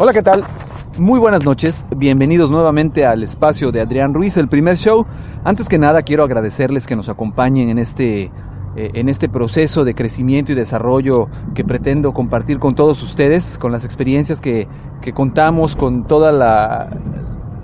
Hola, ¿qué tal? Muy buenas noches, bienvenidos nuevamente al espacio de Adrián Ruiz, el primer show. Antes que nada quiero agradecerles que nos acompañen en este, eh, en este proceso de crecimiento y desarrollo que pretendo compartir con todos ustedes, con las experiencias que, que contamos, con todas la,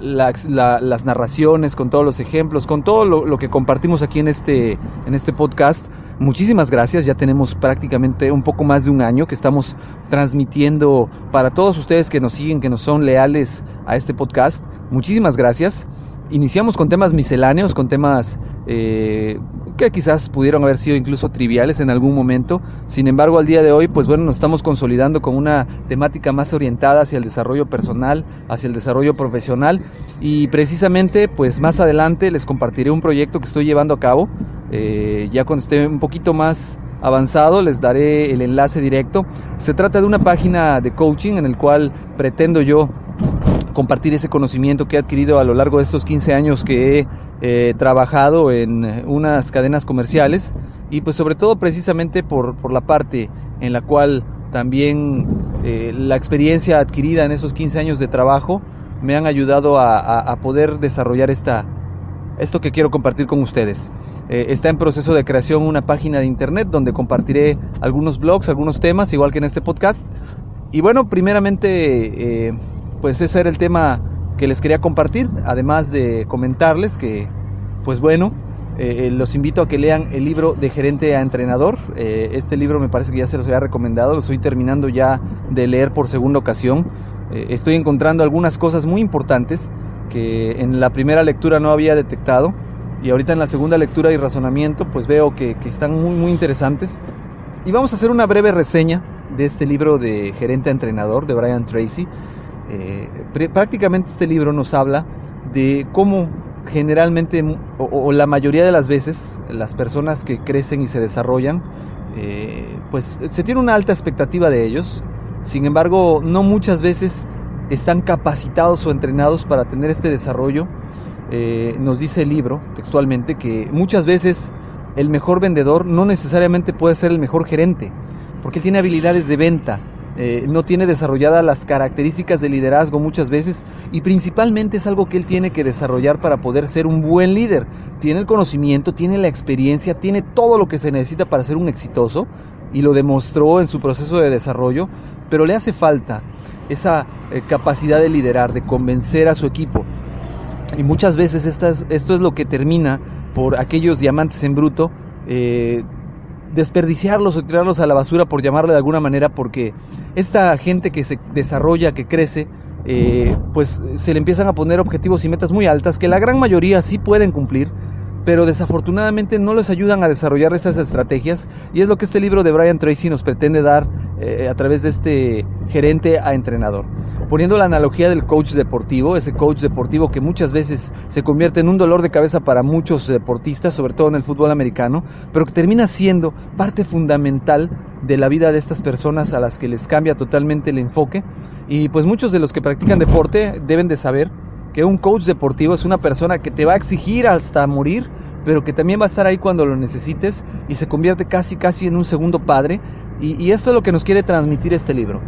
las narraciones, con todos los ejemplos, con todo lo, lo, que compartimos aquí en este, en este podcast. Muchísimas gracias, ya tenemos prácticamente un poco más de un año que estamos transmitiendo para todos ustedes que nos siguen, que nos son leales a este podcast. Muchísimas gracias. Iniciamos con temas misceláneos, con temas eh, que quizás pudieron haber sido incluso triviales en algún momento. Sin embargo, al día de hoy, pues bueno, nos estamos consolidando con una temática más orientada hacia el desarrollo personal, hacia el desarrollo profesional. Y precisamente, pues más adelante les compartiré un proyecto que estoy llevando a cabo. Eh, ya cuando esté un poquito más avanzado les daré el enlace directo. Se trata de una página de coaching en el cual pretendo yo compartir ese conocimiento que he adquirido a lo largo de estos 15 años que he eh, trabajado en unas cadenas comerciales y pues sobre todo precisamente por, por la parte en la cual también eh, la experiencia adquirida en esos 15 años de trabajo me han ayudado a, a, poder desarrollar esta, esto que quiero compartir con ustedes. Eh, está en proceso de creación una página de internet donde compartiré algunos blogs, algunos temas, igual que en este podcast. Y bueno, primeramente, eh, pues ese era el tema que les quería compartir, además de comentarles que, pues bueno, eh, los invito a que lean el libro de gerente a entrenador. Este libro me parece que ya se los había recomendado, lo estoy terminando ya de leer por segunda ocasión. Estoy encontrando algunas cosas muy importantes que en la primera lectura no había detectado y ahorita en la segunda lectura y razonamiento pues veo que, que están muy muy interesantes. Y vamos a hacer una breve reseña de este libro de gerente entrenador de Brian Tracy. Eh, prácticamente este libro nos habla de cómo generalmente o, o, la mayoría de las veces las personas que crecen y se desarrollan, eh, pues se tiene una alta expectativa de ellos, sin embargo no muchas veces están capacitados o entrenados para tener este desarrollo. Eh, nos dice el libro textualmente que muchas veces el mejor vendedor no necesariamente puede ser el mejor gerente, porque tiene habilidades de venta, eh, no tiene desarrolladas las características de liderazgo muchas veces y principalmente es algo que él tiene que desarrollar para poder ser un buen líder. Tiene el conocimiento, tiene la experiencia, tiene todo lo que se necesita para ser un exitoso y lo demostró en su proceso de desarrollo, pero le hace falta esa eh, capacidad de liderar, de convencer a su equipo. Y muchas veces estas, esto es lo que termina por aquellos diamantes en bruto. Eh, desperdiciarlos o tirarlos a la basura por llamarle de alguna manera porque esta gente que se desarrolla, que crece, eh, pues se le empiezan a poner objetivos y metas muy altas que la gran mayoría sí pueden cumplir, pero desafortunadamente no les ayudan a desarrollar esas estrategias y es lo que este libro de Brian Tracy nos pretende dar eh, a través de este gerente a entrenador. Poniendo la analogía del coach deportivo, ese coach deportivo que muchas veces se convierte en un dolor de cabeza para muchos deportistas, sobre todo en el fútbol americano, pero que termina siendo parte fundamental de la vida de estas personas a las que les cambia totalmente el enfoque. Y pues muchos de los que practican deporte deben de saber que un coach deportivo es una persona que te va a exigir hasta morir, pero que también va a estar ahí cuando lo necesites y se convierte casi casi en un segundo padre. Y, esto es lo que nos quiere transmitir este libro.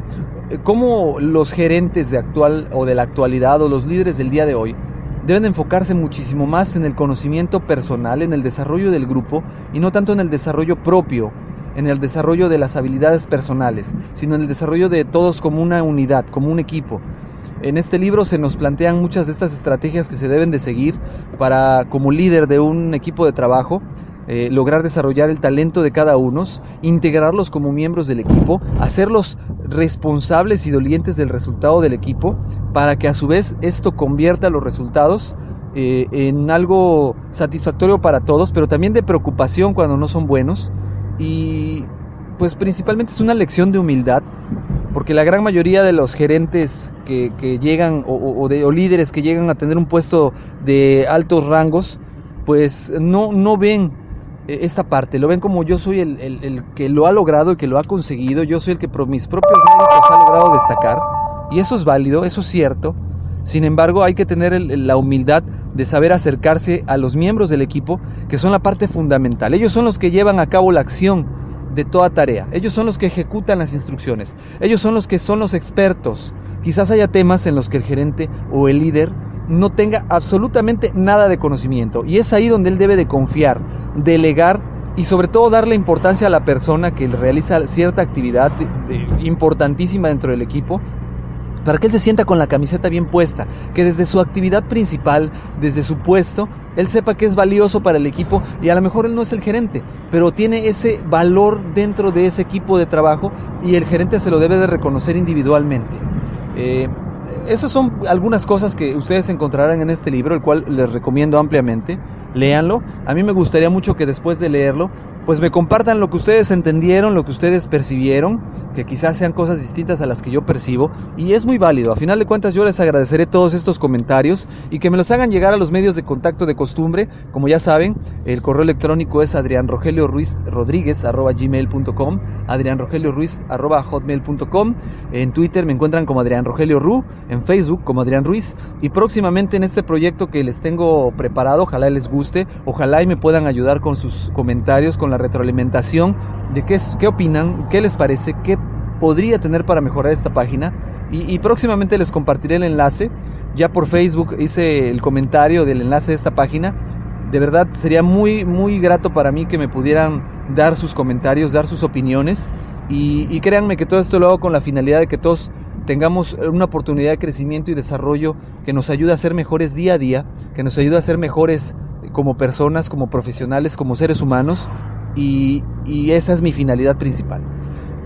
Cómo los gerentes de actual o de la actualidad o los líderes del día de hoy deben enfocarse muchísimo más en el conocimiento personal, en el desarrollo del grupo y no tanto en el desarrollo propio, en el desarrollo de las habilidades personales, sino en el desarrollo de todos como una unidad, como un equipo. En este libro se nos plantean muchas de estas estrategias que se deben de seguir para, como líder de un equipo de trabajo, eh, lograr desarrollar el talento de cada uno, integrarlos como miembros del equipo, hacerlos responsables y dolientes del resultado del equipo, para que a su vez esto convierta los resultados eh, en algo satisfactorio para todos, pero también de preocupación cuando no son buenos. Y pues principalmente es una lección de humildad porque la gran mayoría de los gerentes que, llegan o, de, o, líderes que llegan a tener un puesto de altos rangos, pues no, no ven esta parte, lo ven como yo soy el, el, el, que lo ha logrado, el que lo ha conseguido, yo soy el que por mis propios méritos ha logrado destacar, y eso es válido, eso es cierto, sin embargo hay que tener la humildad de saber acercarse a los miembros del equipo, que son la parte fundamental, ellos son los que llevan a cabo la acción, de toda tarea. Ellos son los que ejecutan las instrucciones. Ellos son los que son los expertos quizás haya temas en los que el gerente o el líder no tenga absolutamente nada de conocimiento. Y es ahí donde él debe de confiar, delegar y sobre todo darle importancia a la persona que realiza cierta actividad importantísima dentro del equipo para que él se sienta con la camiseta bien puesta, que desde su actividad principal, desde su puesto, él sepa que es valioso para el equipo y a lo mejor él no es el gerente, pero tiene ese valor dentro de ese equipo de trabajo y el gerente se lo debe de reconocer individualmente. Eh, esas son algunas cosas que ustedes encontrarán en este libro, el cual les recomiendo ampliamente. Léanlo. A mí me gustaría mucho que después de leerlo pues me compartan lo que ustedes entendieron, lo que ustedes percibieron, que quizás sean cosas distintas a las que yo percibo, y es muy válido. A final de cuentas yo les agradeceré todos estos comentarios y que me los hagan llegar a los medios de contacto de costumbre. Como ya saben, el correo electrónico es adrianrogelioruiz.gmail.com adrianrogelioruiz.hotmail.com En Twitter me encuentran como Adrián Rogelio Ru, en Facebook como Adrián Ruiz, y próximamente en este proyecto que les tengo preparado, ojalá les guste, ojalá y me puedan ayudar con sus comentarios, con la retroalimentación de qué, qué opinan, qué les parece, qué podría tener para mejorar esta página. Y, próximamente les compartiré el enlace. Ya por Facebook hice el comentario del enlace de esta página. De verdad sería muy, muy grato para mí que me pudieran dar sus comentarios, dar sus opiniones. Y, y créanme que todo esto lo hago con la finalidad de que todos tengamos una oportunidad de crecimiento y desarrollo que nos ayude a ser mejores día a día, que nos ayude a ser mejores como personas, como profesionales, como seres humanos y, esa es mi finalidad principal.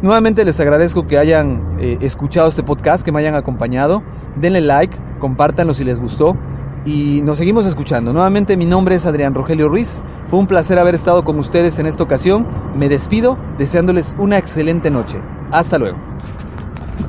Nuevamente les agradezco que hayan eh, escuchado este podcast, que me hayan acompañado. Denle like, compártanlo si les gustó y nos seguimos escuchando. Nuevamente mi nombre es Adrián Rogelio Ruiz. Fue un placer haber estado con ustedes en esta ocasión. Me despido deseándoles una excelente noche. Hasta luego.